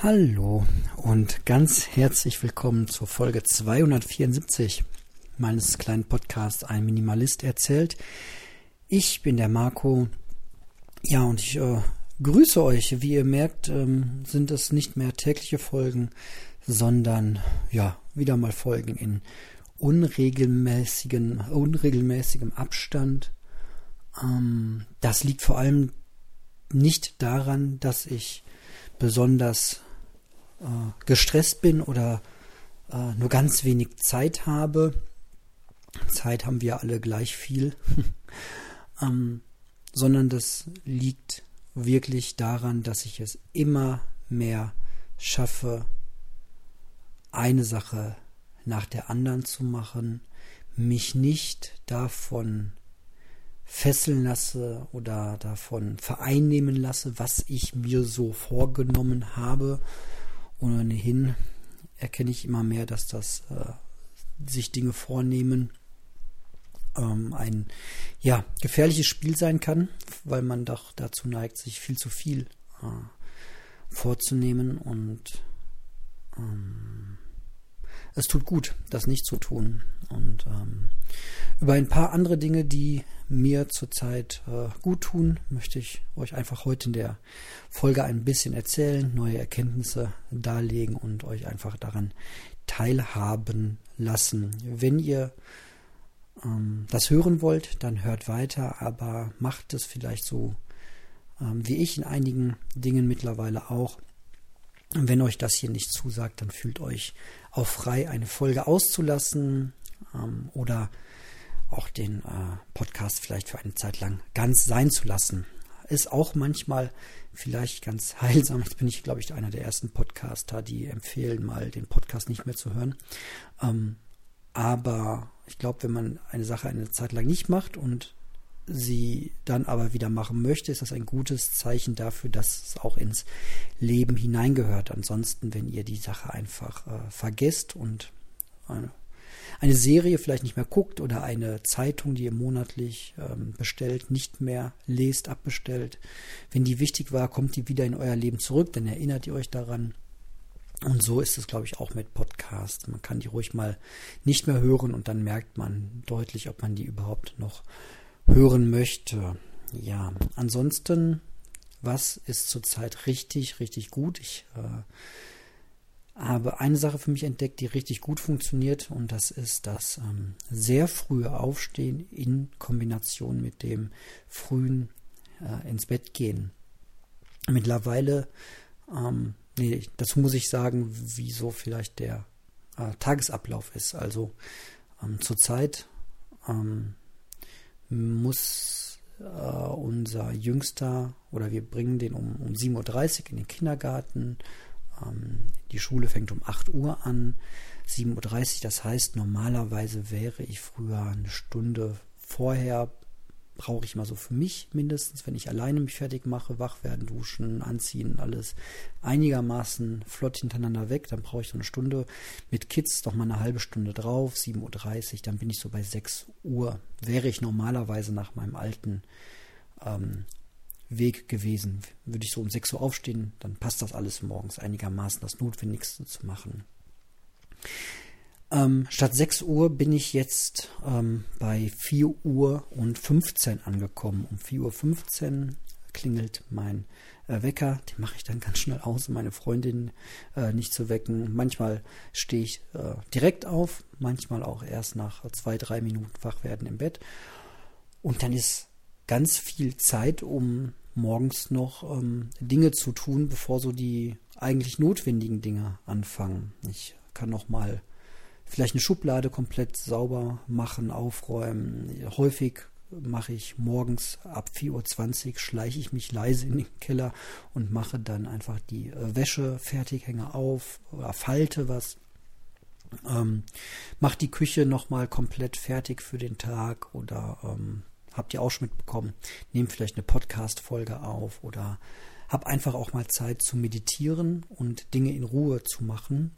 Hallo und ganz herzlich willkommen zur Folge 274 meines kleinen Podcasts Ein Minimalist erzählt. Ich bin der Marco. Ja, und ich äh, grüße euch. Wie ihr merkt, ähm, sind es nicht mehr tägliche Folgen, sondern ja, wieder mal Folgen in unregelmäßigen, unregelmäßigem Abstand. Ähm, das liegt vor allem nicht daran, dass ich besonders äh, gestresst bin oder äh, nur ganz wenig Zeit habe. Zeit haben wir alle gleich viel, ähm, sondern das liegt wirklich daran, dass ich es immer mehr schaffe, eine Sache nach der anderen zu machen, mich nicht davon fesseln lasse oder davon vereinnehmen lasse, was ich mir so vorgenommen habe, ohnehin erkenne ich immer mehr, dass das äh, sich Dinge vornehmen ähm, ein ja gefährliches Spiel sein kann, weil man doch dazu neigt, sich viel zu viel äh, vorzunehmen und ähm, es tut gut, das nicht zu tun. Und ähm, über ein paar andere Dinge, die mir zurzeit äh, gut tun, möchte ich euch einfach heute in der Folge ein bisschen erzählen, neue Erkenntnisse darlegen und euch einfach daran teilhaben lassen. Wenn ihr ähm, das hören wollt, dann hört weiter, aber macht es vielleicht so ähm, wie ich in einigen Dingen mittlerweile auch. Wenn euch das hier nicht zusagt, dann fühlt euch auch frei, eine Folge auszulassen ähm, oder auch den äh, Podcast vielleicht für eine Zeit lang ganz sein zu lassen. Ist auch manchmal vielleicht ganz heilsam. Jetzt bin ich, glaube ich, einer der ersten Podcaster, die empfehlen, mal den Podcast nicht mehr zu hören. Ähm, aber ich glaube, wenn man eine Sache eine Zeit lang nicht macht und sie dann aber wieder machen möchte, ist das ein gutes Zeichen dafür, dass es auch ins Leben hineingehört. Ansonsten, wenn ihr die Sache einfach äh, vergesst und äh, eine Serie vielleicht nicht mehr guckt oder eine Zeitung, die ihr monatlich ähm, bestellt, nicht mehr lest, abbestellt. Wenn die wichtig war, kommt die wieder in euer Leben zurück, dann erinnert ihr euch daran. Und so ist es, glaube ich, auch mit Podcasts. Man kann die ruhig mal nicht mehr hören und dann merkt man deutlich, ob man die überhaupt noch hören möchte. Ja, ansonsten, was ist zurzeit richtig, richtig gut? Ich äh, habe eine Sache für mich entdeckt, die richtig gut funktioniert und das ist das ähm, sehr frühe Aufstehen in Kombination mit dem frühen äh, ins Bett gehen. Mittlerweile, ähm, nee, dazu muss ich sagen, wieso vielleicht der äh, Tagesablauf ist. Also ähm, zurzeit ähm, muss äh, unser Jüngster oder wir bringen den um, um 7.30 Uhr in den Kindergarten ähm, die Schule fängt um 8 Uhr an, 7.30 Uhr. Das heißt, normalerweise wäre ich früher eine Stunde vorher, brauche ich mal so für mich mindestens, wenn ich alleine mich fertig mache, wach werden, duschen, anziehen, alles einigermaßen flott hintereinander weg. Dann brauche ich so eine Stunde mit Kids noch mal eine halbe Stunde drauf, 7.30 Uhr, dann bin ich so bei 6 Uhr. Wäre ich normalerweise nach meinem alten ähm, Weg gewesen. Würde ich so um 6 Uhr aufstehen, dann passt das alles morgens einigermaßen das Notwendigste zu machen. Ähm, statt 6 Uhr bin ich jetzt ähm, bei 4 Uhr und 15 angekommen. Um 4 Uhr 15 klingelt mein äh, Wecker. Den mache ich dann ganz schnell aus, um meine Freundin äh, nicht zu wecken. Manchmal stehe ich äh, direkt auf, manchmal auch erst nach zwei, drei Minuten wach werden im Bett. Und dann ist ganz viel Zeit, um morgens noch ähm, Dinge zu tun, bevor so die eigentlich notwendigen Dinge anfangen. Ich kann noch mal vielleicht eine Schublade komplett sauber machen, aufräumen. Häufig mache ich morgens ab 4.20 Uhr, schleiche ich mich leise in den Keller und mache dann einfach die äh, Wäsche fertig, hänge auf oder falte was. Ähm, mache die Küche nochmal komplett fertig für den Tag oder ähm, habt ihr auch schon mitbekommen, nehmt vielleicht eine Podcast-Folge auf oder hab einfach auch mal Zeit zu meditieren und Dinge in Ruhe zu machen.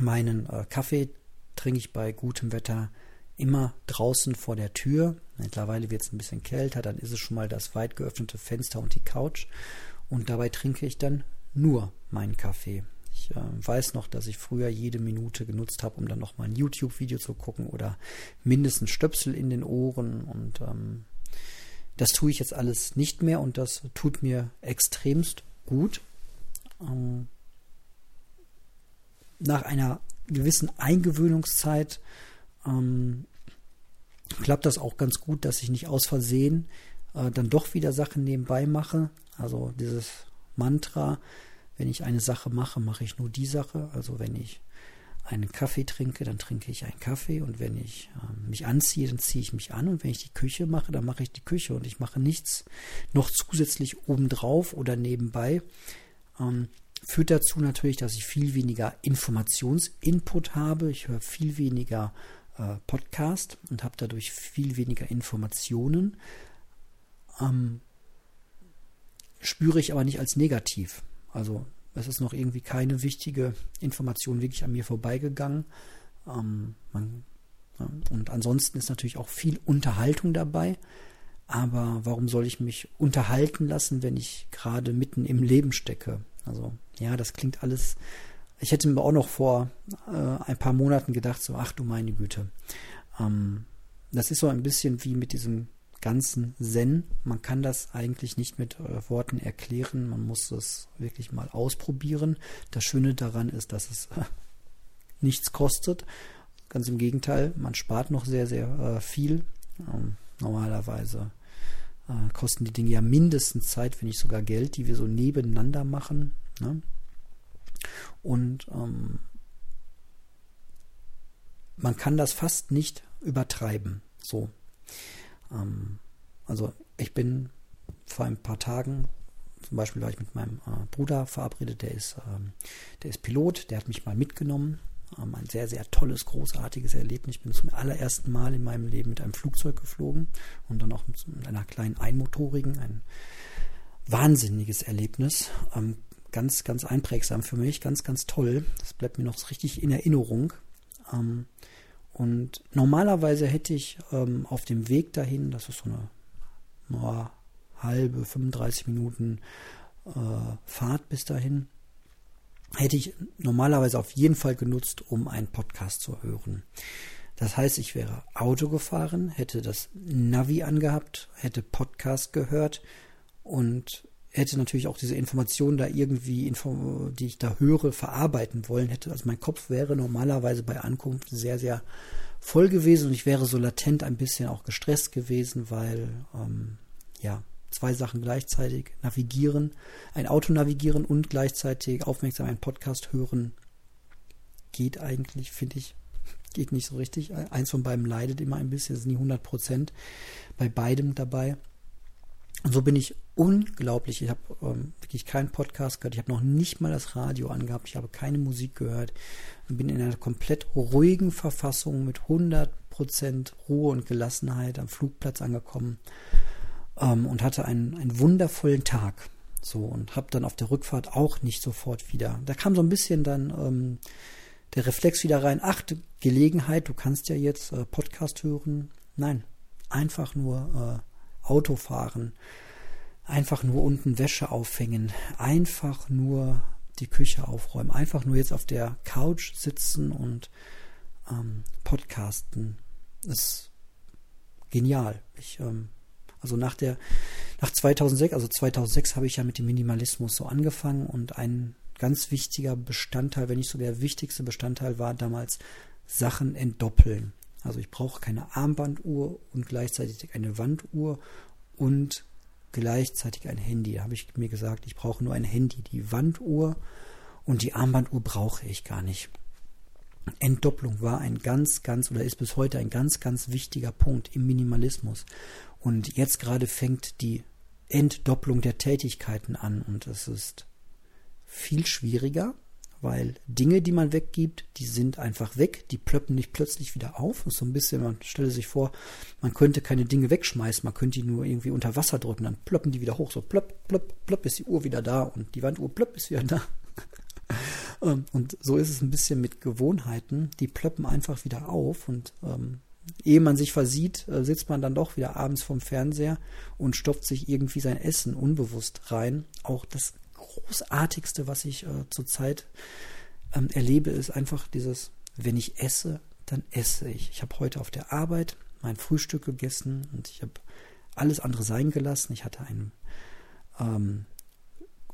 Meinen äh, Kaffee trinke ich bei gutem Wetter immer draußen vor der Tür. Mittlerweile wird es ein bisschen kälter, dann ist es schon mal das weit geöffnete Fenster und die Couch. Und dabei trinke ich dann nur meinen Kaffee. Ich äh, weiß noch, dass ich früher jede Minute genutzt habe, um dann noch mal ein YouTube-Video zu gucken oder mindestens Stöpsel in den Ohren. Und ähm, das tue ich jetzt alles nicht mehr und das tut mir extremst gut. Ähm, nach einer gewissen Eingewöhnungszeit ähm, klappt das auch ganz gut, dass ich nicht aus Versehen äh, dann doch wieder Sachen nebenbei mache. Also dieses Mantra, wenn ich eine Sache mache, mache ich nur die Sache. Also wenn ich einen Kaffee trinke, dann trinke ich einen Kaffee und wenn ich äh, mich anziehe, dann ziehe ich mich an und wenn ich die Küche mache, dann mache ich die Küche und ich mache nichts noch zusätzlich obendrauf oder nebenbei. Ähm, führt dazu natürlich, dass ich viel weniger Informationsinput habe. Ich höre viel weniger äh, Podcast und habe dadurch viel weniger Informationen. Ähm, spüre ich aber nicht als negativ. Also es ist noch irgendwie keine wichtige Information wirklich an mir vorbeigegangen. Ähm, man, ja, und ansonsten ist natürlich auch viel Unterhaltung dabei. Aber warum soll ich mich unterhalten lassen, wenn ich gerade mitten im Leben stecke? Also ja, das klingt alles. Ich hätte mir auch noch vor äh, ein paar Monaten gedacht, so, ach du meine Güte. Ähm, das ist so ein bisschen wie mit diesem ganzen Zen. Man kann das eigentlich nicht mit äh, Worten erklären. Man muss es wirklich mal ausprobieren. Das Schöne daran ist, dass es äh, nichts kostet. Ganz im Gegenteil, man spart noch sehr, sehr äh, viel. Ähm, normalerweise äh, kosten die Dinge ja mindestens Zeit, wenn nicht sogar Geld, die wir so nebeneinander machen. Ne? Und ähm, man kann das fast nicht übertreiben. So. Ähm, also ich bin vor ein paar Tagen, zum Beispiel war ich mit meinem äh, Bruder verabredet, der ist, ähm, der ist Pilot, der hat mich mal mitgenommen. Ein sehr, sehr tolles, großartiges Erlebnis. Ich bin zum allerersten Mal in meinem Leben mit einem Flugzeug geflogen und dann auch mit, mit einer kleinen einmotorigen, ein wahnsinniges Erlebnis. Ähm, ganz, ganz einprägsam für mich, ganz, ganz toll. Das bleibt mir noch richtig in Erinnerung. Ähm, und normalerweise hätte ich ähm, auf dem Weg dahin, das ist so eine, eine halbe, 35 Minuten äh, Fahrt bis dahin, hätte ich normalerweise auf jeden Fall genutzt, um einen Podcast zu hören. Das heißt, ich wäre Auto gefahren, hätte das Navi angehabt, hätte Podcast gehört und hätte natürlich auch diese Informationen da irgendwie, die ich da höre, verarbeiten wollen hätte. Also mein Kopf wäre normalerweise bei Ankunft sehr, sehr voll gewesen und ich wäre so latent ein bisschen auch gestresst gewesen, weil ähm, ja zwei Sachen gleichzeitig navigieren, ein Auto navigieren und gleichzeitig aufmerksam einen Podcast hören geht eigentlich, finde ich, geht nicht so richtig. Eins von beiden leidet immer ein bisschen, es ist nie 100 Prozent bei beidem dabei. Und so bin ich unglaublich. Ich habe ähm, wirklich keinen Podcast gehört. Ich habe noch nicht mal das Radio angehabt. Ich habe keine Musik gehört. Ich bin in einer komplett ruhigen Verfassung mit 100% Ruhe und Gelassenheit am Flugplatz angekommen ähm, und hatte einen, einen wundervollen Tag. So und habe dann auf der Rückfahrt auch nicht sofort wieder. Da kam so ein bisschen dann ähm, der Reflex wieder rein. Ach, Gelegenheit, du kannst ja jetzt äh, Podcast hören. Nein, einfach nur äh, Auto fahren einfach nur unten Wäsche aufhängen, einfach nur die Küche aufräumen, einfach nur jetzt auf der Couch sitzen und ähm, podcasten. Ist genial. Ich, ähm, also nach der, nach 2006, also 2006 habe ich ja mit dem Minimalismus so angefangen und ein ganz wichtiger Bestandteil, wenn nicht sogar der wichtigste Bestandteil war damals Sachen entdoppeln. Also ich brauche keine Armbanduhr und gleichzeitig eine Wanduhr und gleichzeitig ein Handy. Da habe ich mir gesagt, ich brauche nur ein Handy. Die Wanduhr und die Armbanduhr brauche ich gar nicht. Entdopplung war ein ganz, ganz oder ist bis heute ein ganz, ganz wichtiger Punkt im Minimalismus. Und jetzt gerade fängt die Entdopplung der Tätigkeiten an und es ist viel schwieriger, weil Dinge, die man weggibt, die sind einfach weg, die plöppen nicht plötzlich wieder auf. Das so ein bisschen, man stelle sich vor, man könnte keine Dinge wegschmeißen, man könnte die nur irgendwie unter Wasser drücken, dann plöppen die wieder hoch, so plöpp, plöpp, plöpp ist die Uhr wieder da und die Wanduhr plöpp ist wieder da. Ähm, und so ist es ein bisschen mit Gewohnheiten, die plöppen einfach wieder auf und ähm, ehe man sich versieht, äh, sitzt man dann doch wieder abends vorm Fernseher und stopft sich irgendwie sein Essen unbewusst rein. Auch das Großartigste, was ich äh, zurzeit ähm, erlebe, ist einfach dieses, wenn ich esse, dann esse ich. Ich habe heute auf der Arbeit mein Frühstück gegessen und ich habe alles andere sein gelassen. Ich hatte einen ähm,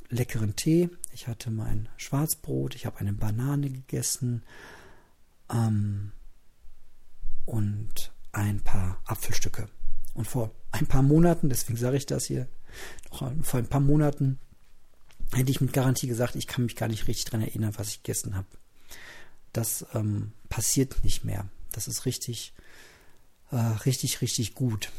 leckeren Tee, ich hatte mein Schwarzbrot, ich habe eine Banane gegessen ähm, und ein paar Apfelstücke. Und vor ein paar Monaten, deswegen sage ich das hier, vor ein paar Monaten hätte ich mit Garantie gesagt, ich kann mich gar nicht richtig daran erinnern, was ich gegessen habe. Das ähm, passiert nicht mehr. Das ist richtig, äh, richtig, richtig gut.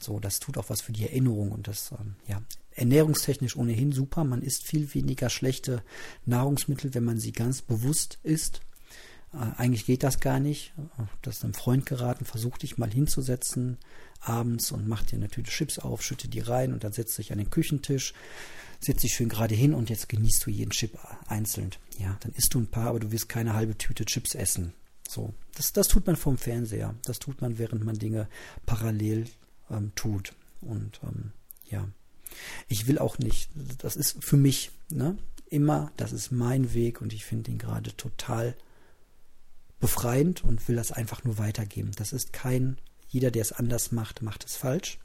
So, das tut auch was für die Erinnerung und das, ähm, ja, ernährungstechnisch ohnehin super. Man isst viel weniger schlechte Nahrungsmittel, wenn man sie ganz bewusst isst. Eigentlich geht das gar nicht. Das ist einem Freund geraten, versuch dich mal hinzusetzen abends und mach dir eine Tüte Chips auf, schütte die rein und dann setzt dich an den Küchentisch, setzt dich schön gerade hin und jetzt genießt du jeden Chip einzeln. Ja, dann isst du ein paar, aber du wirst keine halbe Tüte Chips essen. So, das, das tut man vom Fernseher. Das tut man, während man Dinge parallel ähm, tut. Und ähm, ja, ich will auch nicht, das ist für mich, ne, immer, das ist mein Weg und ich finde ihn gerade total befreiend und will das einfach nur weitergeben. Das ist kein, jeder, der es anders macht, macht es falsch.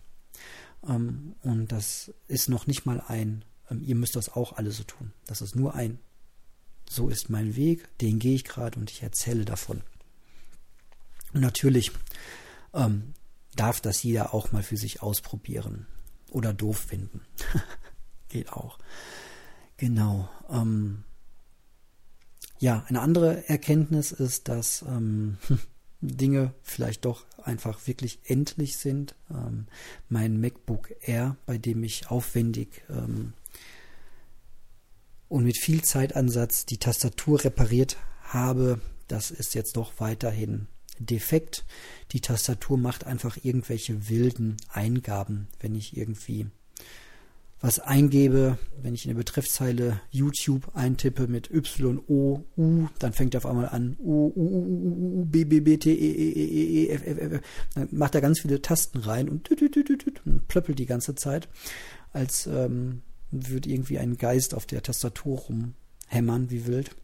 Ähm, und das ist noch nicht mal ein, ähm, ihr müsst das auch alle so tun. Das ist nur ein, so ist mein Weg, den gehe ich gerade und ich erzähle davon. Und natürlich ähm, darf das jeder auch mal für sich ausprobieren oder doof finden. Geht auch. Genau. Ähm, ja, eine andere Erkenntnis ist, dass ähm, Dinge vielleicht doch einfach wirklich endlich sind. Ähm, mein MacBook Air, bei dem ich aufwendig ähm, und mit viel Zeitansatz die Tastatur repariert habe, das ist jetzt doch weiterhin defekt. Die Tastatur macht einfach irgendwelche wilden Eingaben, wenn ich irgendwie was eingebe, wenn ich in der Betreffzeile YouTube eintippe mit Y, O, U, dann fängt er auf einmal an U, U, U, U, U, B, B, B, T, E, E, E, E, F, F, F, dann macht er ganz viele Tasten rein und, und plöppelt die ganze Zeit, als ähm, würde irgendwie ein Geist auf der Tastatur rumhämmern wie wild.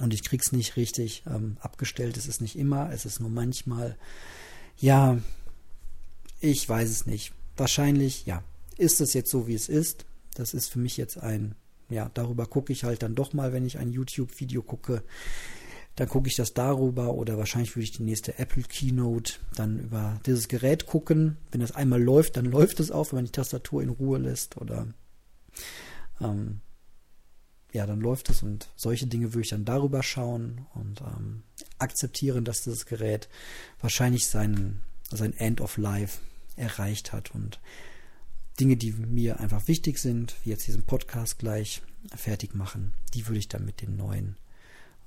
Und ich krieg's nicht richtig ähm, abgestellt. Es ist nicht immer, es ist nur manchmal. Ja, ich weiß es nicht. Wahrscheinlich, ja, ist es jetzt so, wie es ist. Das ist für mich jetzt ein, ja, darüber gucke ich halt dann doch mal, wenn ich ein YouTube-Video gucke. Dann gucke ich das darüber oder wahrscheinlich würde ich die nächste Apple Keynote dann über dieses Gerät gucken. Wenn das einmal läuft, dann läuft es auch, wenn man die Tastatur in Ruhe lässt oder ähm, ja, dann läuft es und solche Dinge würde ich dann darüber schauen und ähm, akzeptieren, dass das Gerät wahrscheinlich sein, sein End of Life erreicht hat und Dinge, die mir einfach wichtig sind, wie jetzt diesen Podcast gleich fertig machen, die würde ich dann mit dem neuen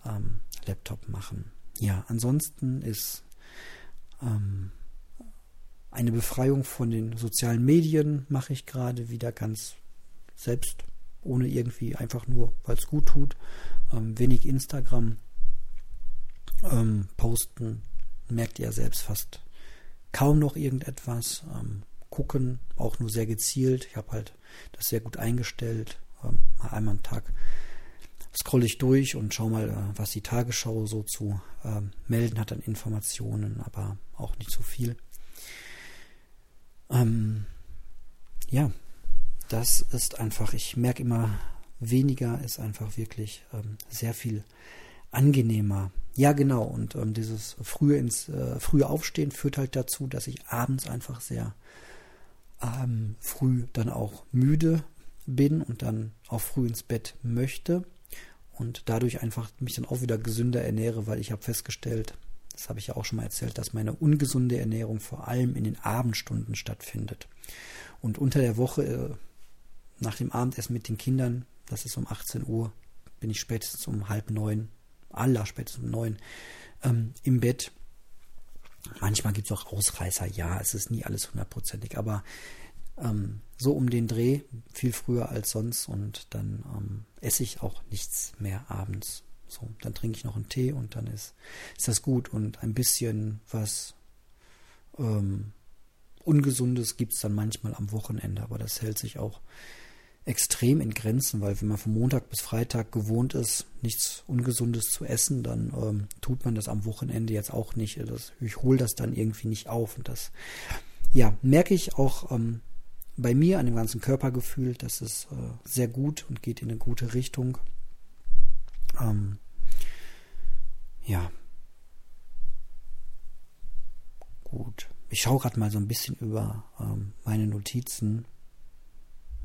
ähm, Laptop machen. Ja, ansonsten ist ähm, eine Befreiung von den sozialen Medien mache ich gerade wieder ganz selbst, ohne irgendwie einfach nur, weil es gut tut. Ähm, wenig Instagram ähm, posten, merkt ihr selbst fast kaum noch irgendetwas. Ähm, gucken, auch nur sehr gezielt. Ich habe halt das sehr gut eingestellt. Ähm, mal einmal am Tag scrolle ich durch und schaue mal, äh, was die Tagesschau so zu äh, melden hat an Informationen, aber auch nicht so viel. Ähm, ja, das ist einfach, ich merke immer, weniger ist einfach wirklich ähm, sehr viel angenehmer. Ja, genau. Und ähm, dieses frühe ins äh, frühe Aufstehen führt halt dazu, dass ich abends einfach sehr ähm, früh dann auch müde bin und dann auch früh ins Bett möchte und dadurch einfach mich dann auch wieder gesünder ernähre, weil ich habe festgestellt, das habe ich ja auch schon mal erzählt, dass meine ungesunde Ernährung vor allem in den Abendstunden stattfindet. Und unter der Woche, äh, nach dem Abendessen mit den Kindern, das ist um 18 Uhr, bin ich spätestens um halb neun, aller spätestens um neun, ähm, im Bett Manchmal gibt es auch Ausreißer, ja, es ist nie alles hundertprozentig, aber ähm, so um den Dreh, viel früher als sonst und dann ähm, esse ich auch nichts mehr abends. So, dann trinke ich noch einen Tee und dann ist, ist das gut und ein bisschen was ähm, Ungesundes gibt es dann manchmal am Wochenende, aber das hält sich auch extrem in Grenzen, weil wenn man von Montag bis Freitag gewohnt ist, nichts Ungesundes zu essen, dann ähm, tut man das am Wochenende jetzt auch nicht. Das, ich hole das dann irgendwie nicht auf. Und das, ja, merke ich auch ähm, bei mir an dem ganzen Körpergefühl, das ist äh, sehr gut und geht in eine gute Richtung. Ähm, ja. Gut. Ich schaue gerade mal so ein bisschen über ähm, meine Notizen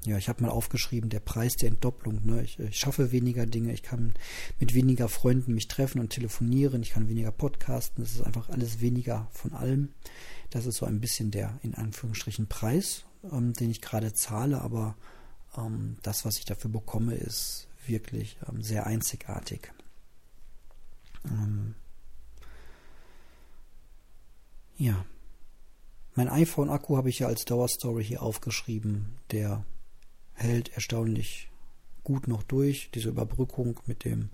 ja, ich habe mal aufgeschrieben, der Preis der Entdopplung. Ne? Ich, ich, schaffe weniger Dinge, ich kann mit weniger Freunden mich treffen und telefonieren, ich kann weniger podcasten, es ist einfach alles weniger von allem. Das ist so ein bisschen der in Anführungsstrichen Preis, ähm, den ich gerade zahle, aber ähm, das, was ich dafür bekomme, ist wirklich ähm, sehr einzigartig. Ähm, ja. Mein iPhone-Akku habe ich ja als Dauerstory hier aufgeschrieben, der hält erstaunlich gut noch durch. Diese Überbrückung mit dem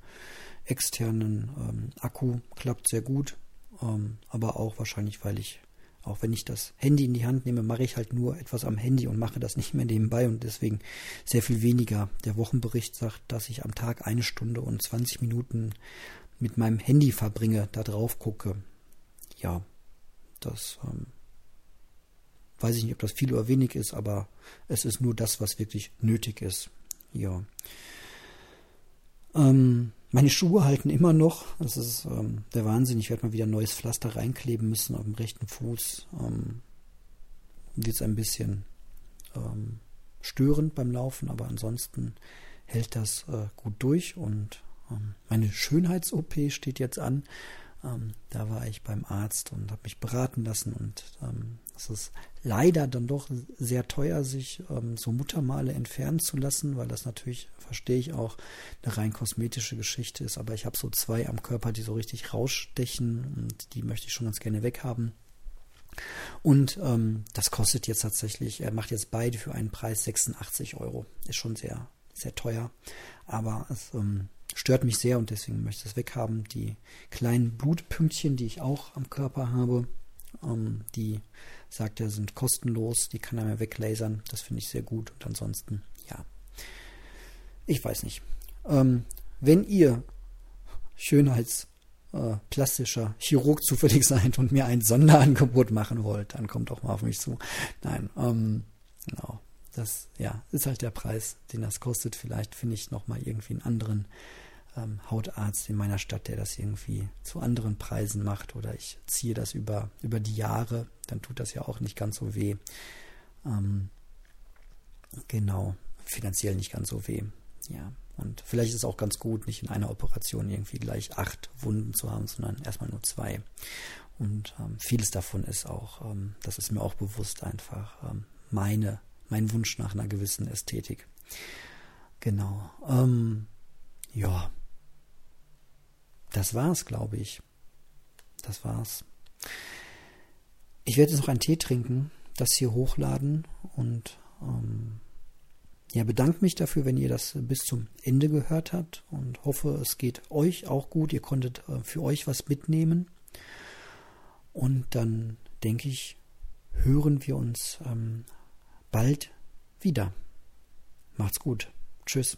externen ähm, Akku klappt sehr gut. Ähm, aber auch wahrscheinlich, weil ich, auch wenn ich das Handy in die Hand nehme, mache ich halt nur etwas am Handy und mache das nicht mehr nebenbei und deswegen sehr viel weniger. Der Wochenbericht sagt, dass ich am Tag eine Stunde und 20 Minuten mit meinem Handy verbringe, da drauf gucke. Ja, das ähm, Weiß ich nicht, ob das viel oder wenig ist, aber es ist nur das, was wirklich nötig ist. Ja. Ähm, meine Schuhe halten immer noch. Das ist ähm, der Wahnsinn. Ich werde mal wieder ein neues Pflaster reinkleben müssen auf dem rechten Fuß. Ähm, Wird es ein bisschen ähm, störend beim Laufen, aber ansonsten hält das äh, gut durch. Und ähm, meine Schönheits-OP steht jetzt an. Ähm, da war ich beim Arzt und habe mich beraten lassen und ähm, es ist leider dann doch sehr teuer, sich ähm, so Muttermale entfernen zu lassen, weil das natürlich, verstehe ich auch, eine rein kosmetische Geschichte ist. Aber ich habe so zwei am Körper, die so richtig rausstechen und die möchte ich schon ganz gerne weghaben. Und ähm, das kostet jetzt tatsächlich, er macht jetzt beide für einen Preis 86 Euro. Ist schon sehr, sehr teuer. Aber es ähm, stört mich sehr und deswegen möchte ich es weghaben. Die kleinen Blutpünktchen, die ich auch am Körper habe, ähm, die sagt er, sind kostenlos, die kann er mir weglasern. Das finde ich sehr gut. Und ansonsten, ja. Ich weiß nicht. Ähm, wenn ihr schönheitsplastischer äh, Chirurg zufällig seid und mir ein Sonderangebot machen wollt, dann kommt doch mal auf mich zu. Nein, ähm, genau. Das, ja, ist halt der Preis, den das kostet. Vielleicht finde ich nochmal irgendwie einen anderen ähm, Hautarzt in meiner Stadt, der das irgendwie zu anderen Preisen macht oder ich ziehe das über, über die Jahre, dann tut das ja auch nicht ganz so weh. Ähm, genau, finanziell nicht ganz so weh. Ja, und vielleicht ist es auch ganz gut, nicht in einer Operation irgendwie gleich acht Wunden zu haben, sondern erstmal nur zwei. Und ähm, vieles davon ist auch, ähm, das ist mir auch bewusst einfach ähm, meine, mein Wunsch nach einer gewissen Ästhetik. Genau. Ähm, ja, das war's, glaube ich. Das war's. Ich werde jetzt noch einen Tee trinken, das hier hochladen und ähm, ja, bedanke mich dafür, wenn ihr das bis zum Ende gehört habt und hoffe, es geht euch auch gut. Ihr konntet äh, für euch was mitnehmen. Und dann denke ich, hören wir uns ähm, bald wieder. Macht's gut. Tschüss.